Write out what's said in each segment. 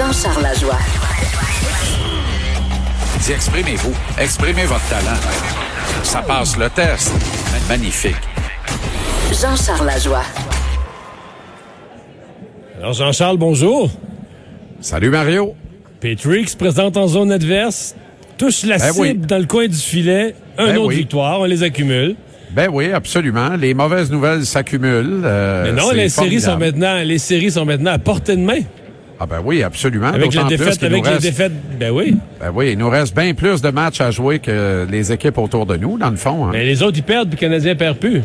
Jean-Charles Lajoie. Dis, exprimez-vous. Exprimez votre talent. Ça passe le test. Magnifique. Jean-Charles Lajoie. Alors Jean-Charles, bonjour. Salut Mario. Patrick se présente en zone adverse, touche la Ben cible oui. dans le coin du filet, un Ben autre oui. victoire, on les accumule. Ben oui, absolument. Les mauvaises nouvelles s'accumulent. euh, Mais non, les séries sont maintenant, les séries sont maintenant à portée de main. Ah ben oui, absolument. Avec la plus défaite, qu'il avec les reste- défaites, ben oui. Ben oui, il nous reste bien plus de matchs à jouer que les équipes autour de nous, dans le fond. hein. Mais les autres, ils perdent, puis le Canadien perd plus.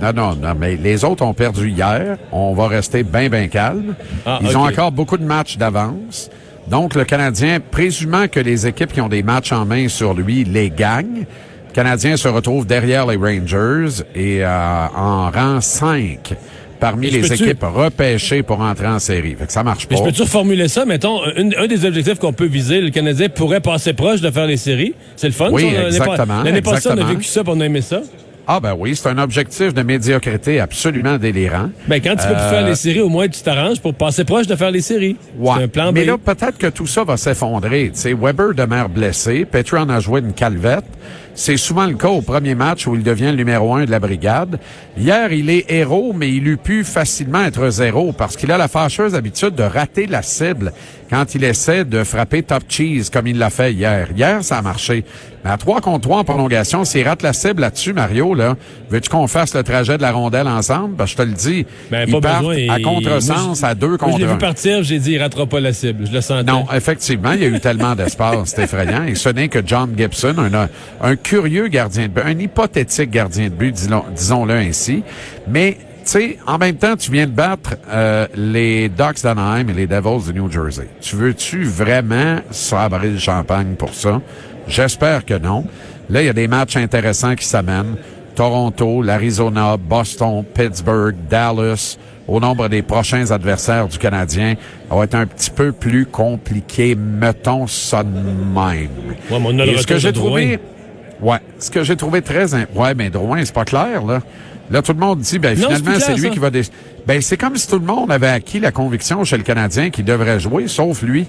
Non, non, non, mais les autres ont perdu hier. On va rester bien, bien calme. Ah, Ils ont encore beaucoup de matchs d'avance. Donc, le Canadien, présumant que les équipes qui ont des matchs en main sur lui les gagnent, le Canadien se retrouve derrière les Rangers et euh, en rang 5 parmi les équipes repêchées pour entrer en série. Fait que ça marche pas. Mais je peux-tu reformuler ça? Mettons, un, un des objectifs qu'on peut viser, le Canadien pourrait passer proche de faire les séries. C'est le fun. Oui, ça, exactement, L'année passée, on a vécu ça, on a aimé ça. Ah ben oui, c'est un objectif de médiocrité absolument délirant. Ben, quand tu peux plus faire les séries, au moins tu t'arranges pour passer proche de faire les séries. Euh, Ouais. C'est un plan B. Mais là, peut-être que tout ça va s'effondrer. Tu sais, Weber demeure blessé. Petron a joué une calvette. C'est souvent le cas au premier match où il devient le numéro un de la brigade. Hier, il est héros, mais il eût pu facilement être zéro parce qu'il a la fâcheuse habitude de rater la cible quand il essaie de frapper top cheese comme il l'a fait hier. Hier, ça a marché. Mais à 3 contre 3 en prolongation, s'il rate la cible là-dessus, Mario, là, veux-tu qu'on fasse le trajet de la rondelle ensemble? Ben, je te le dis. Ben, ils pas partent besoin. à contresens moi, à deux Moi, contre je l'ai vu partir, j'ai dit, il ratera pas la cible. Je le sentais. Non, effectivement, il y a eu tellement d'espace, c'est effrayant. Et ce n'est que John Gibson, un, un curieux gardien de but, un hypothétique gardien de but, disons- disons-le ainsi. Mais, tu sais, en même temps, tu viens de battre euh, les Ducks d'Anaheim et les Devils de New Jersey. Tu veux-tu vraiment sabrer le champagne pour ça? J'espère que non. Là, il y a des matchs intéressants qui s'amènent. Toronto, l'Arizona, Boston, Pittsburgh, Dallas, au nombre des prochains adversaires du Canadien, ça va être un petit peu plus compliqué, mettons ça de même. Ouais, mais on a le Et ce que j'ai trouvé, ouais, ce que j'ai trouvé très, in- ouais, mais Drouin, c'est pas clair là. Là, tout le monde dit, ben Non, finalement, c'est lui ça. qui va. Dé... Ben c'est comme si tout le monde avait acquis la conviction chez le Canadien qu'il devrait jouer, sauf lui.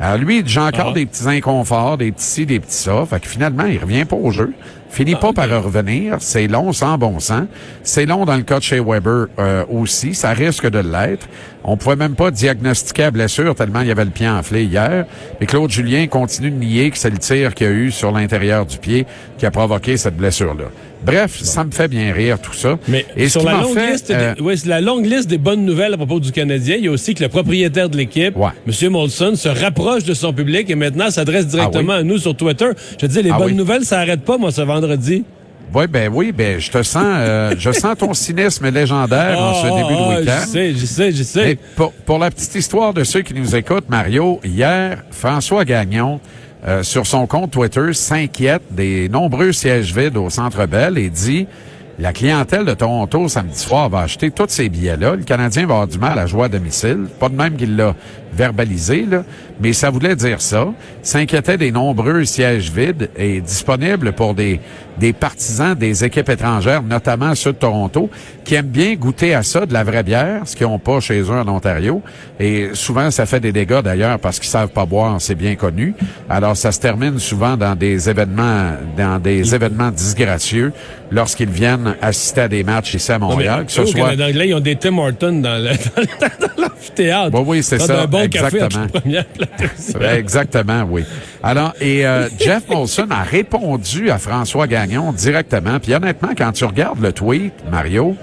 Alors lui, j'ai encore Ah. des petits inconforts, des petits ci, des petits ça. Fait que finalement, il revient pas au jeu. Finit Ah, pas par revenir. C'est long sans bon sens. C'est long dans le cas de chez Weber euh, aussi. Ça risque de l'être. On pouvait même pas diagnostiquer la blessure tellement il y avait le pied enflé hier. Et Claude Julien continue de nier que c'est le tir qu'il y a eu sur l'intérieur du pied qui a provoqué cette blessure-là. Bref, ça me fait bien rire tout ça. Mais Et sur la longue, fait, liste euh, des, ouais, c'est la longue liste des bonnes nouvelles à propos du Canadien, il y a aussi que le propriétaire de l'équipe, Ouais. M. Molson, se rapproche de son public et maintenant s'adresse directement Ah oui? à nous sur Twitter. Je te dis, les Ah bonnes oui? nouvelles, ça arrête pas, moi, ce vendredi. Oui, ben oui, ben je te sens, euh, je sens ton cynisme légendaire en ce Ah, début de week-end. Je sais, je sais, je sais. Mais pour, pour la petite histoire de ceux qui nous écoutent, Mario, hier, François Gagnon, euh, sur son compte Twitter, s'inquiète des nombreux sièges vides au Centre Bell et dit la clientèle de Toronto samedi soir va acheter tous ces billets-là. Le Canadien va avoir du mal à jouer à domicile. Pas de même qu'il l'a verbalisé, là, mais ça voulait dire ça. S'inquiétait des nombreux sièges vides et disponibles pour des, des partisans des équipes étrangères, notamment ceux de Toronto, qui aiment bien goûter à ça, de la vraie bière, ce qu'ils n'ont pas chez eux en Ontario. Et souvent, ça fait des dégâts d'ailleurs parce qu'ils savent pas boire, c'est bien connu. Alors, ça se termine souvent dans des événements, dans des événements disgracieux lorsqu'ils viennent assister à des matchs ici à Non, mais Montréal, que ce soit Canada anglais, ils ont des Tim Hortons dans l'amphithéâtre. Oui, oui, c'est ça, café exactement. entre première et. Ouais, Exactement, oui. Alors, et euh, Jeff Molson a répondu à François Gagnon directement. Puis honnêtement, quand tu regardes le tweet, Mario,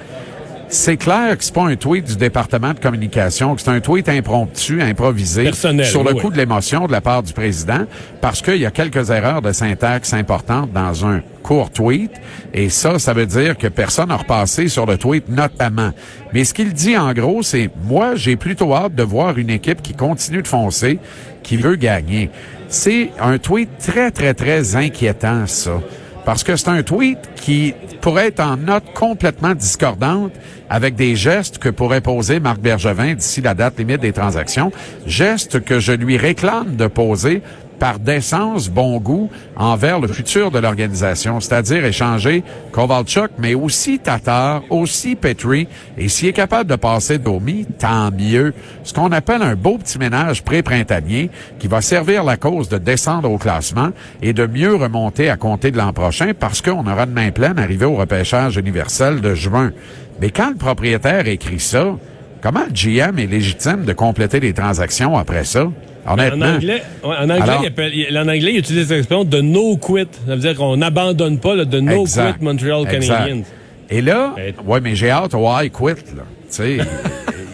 c'est clair que c'est pas un tweet du département de communication, que c'est un tweet impromptu, improvisé, Personnel, sur le oui, coup de l'émotion de la part du président, parce qu'il y a quelques erreurs de syntaxe importantes dans un court tweet, et ça, ça veut dire que personne n'a repassé sur le tweet notamment. Mais ce qu'il dit en gros, c'est moi, j'ai plutôt hâte de voir une équipe qui continue de foncer, qui veut gagner. C'est un tweet très, très, très inquiétant, ça parce que c'est un tweet qui pourrait être en note complètement discordante avec des gestes que pourrait poser Marc Bergevin d'ici la date limite des transactions, gestes que je lui réclame de poser par décence, bon goût envers le futur de l'organisation, c'est-à-dire échanger Kovalchuk, mais aussi Tatar, aussi Petri, et s'il est capable de passer Domi, tant mieux. Ce qu'on appelle un beau petit ménage pré-printanier qui va servir la cause de descendre au classement et de mieux remonter à compter de l'an prochain parce qu'on aura de main pleine arrivé au repêchage universel de juin. Mais quand le propriétaire écrit ça, comment GM est légitime de compléter les transactions après ça? Honnêtement. En anglais, en, anglais Alors- il appelle- il- en anglais, il utilise l'expression de no quit. Ça veut dire qu'on n'abandonne pas le de no Exact. quit Montreal. Canadiens. Et là, ouais, mais j'ai hâte au I quit, là. Tu sais,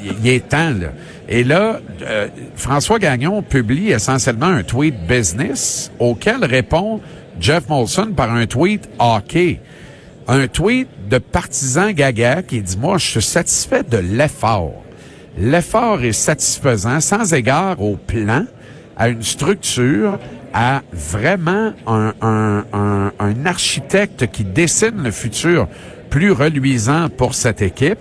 il, il est temps, là. Et là, euh, François Gagnon publie essentiellement un tweet business auquel répond Jeff Molson par un tweet hockey. Un tweet de partisan gaga qui dit, moi, je suis satisfait de l'effort. L'effort est satisfaisant sans égard au plan, à une structure, à vraiment un, architecte qui dessine le futur plus reluisant pour cette équipe.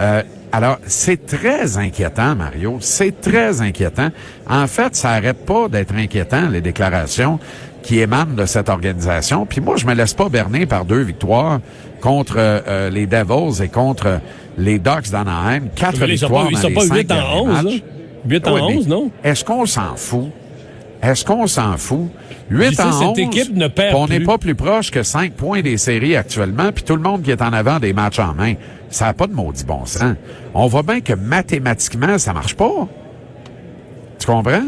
Euh, alors, c'est très inquiétant, Mario. C'est très inquiétant. En fait, ça arrête pas d'être inquiétant, les déclarations qui émanent de cette organisation. Puis moi, je me laisse pas berner par deux victoires contre euh, les Devils et contre les Ducks d'Anaheim. Quatre Mais ils sont victoires pas, ils dans sont les pas cinq 8 en derniers 11, matchs. là. 8 Ah en oui, mais 11, non? Est-ce qu'on s'en fout? Est-ce qu'on s'en fout? 8 sais, en cette 11, équipe ne perd on n'est pas plus proche que 5 points des séries actuellement, puis tout le monde qui est en avant des matchs en main. Ça n'a pas de maudit bon sens. On voit bien que mathématiquement, ça marche pas. Tu comprends?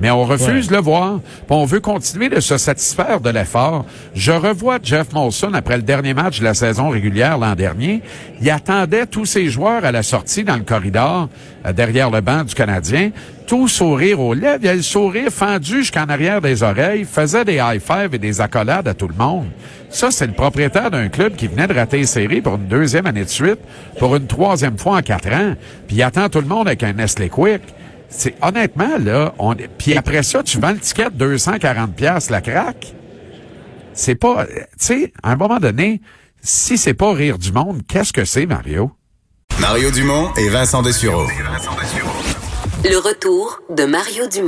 Mais on refuse de le voir. Puis on veut continuer de se satisfaire de l'effort. Je revois Jeff Molson après le dernier match de la saison régulière l'an dernier. Il attendait tous ses joueurs à la sortie dans le corridor, euh, derrière le banc du Canadien, tout sourire aux lèvres. Il a le sourire fendu jusqu'en arrière des oreilles, faisait des high-fives et des accolades à tout le monde. Ça, c'est le propriétaire d'un club qui venait de rater les séries pour une deuxième année de suite, pour une troisième fois en quatre ans. Puis il attend tout le monde avec un Nestlé Quick. C'est honnêtement là, on puis après ça tu vends le ticket de 240 pièces la craque. C'est pas tu sais à un moment donné si c'est pas rire du monde, qu'est-ce que c'est Mario? Mario Dumont et Vincent Dessureau. Le retour de Mario Dumont.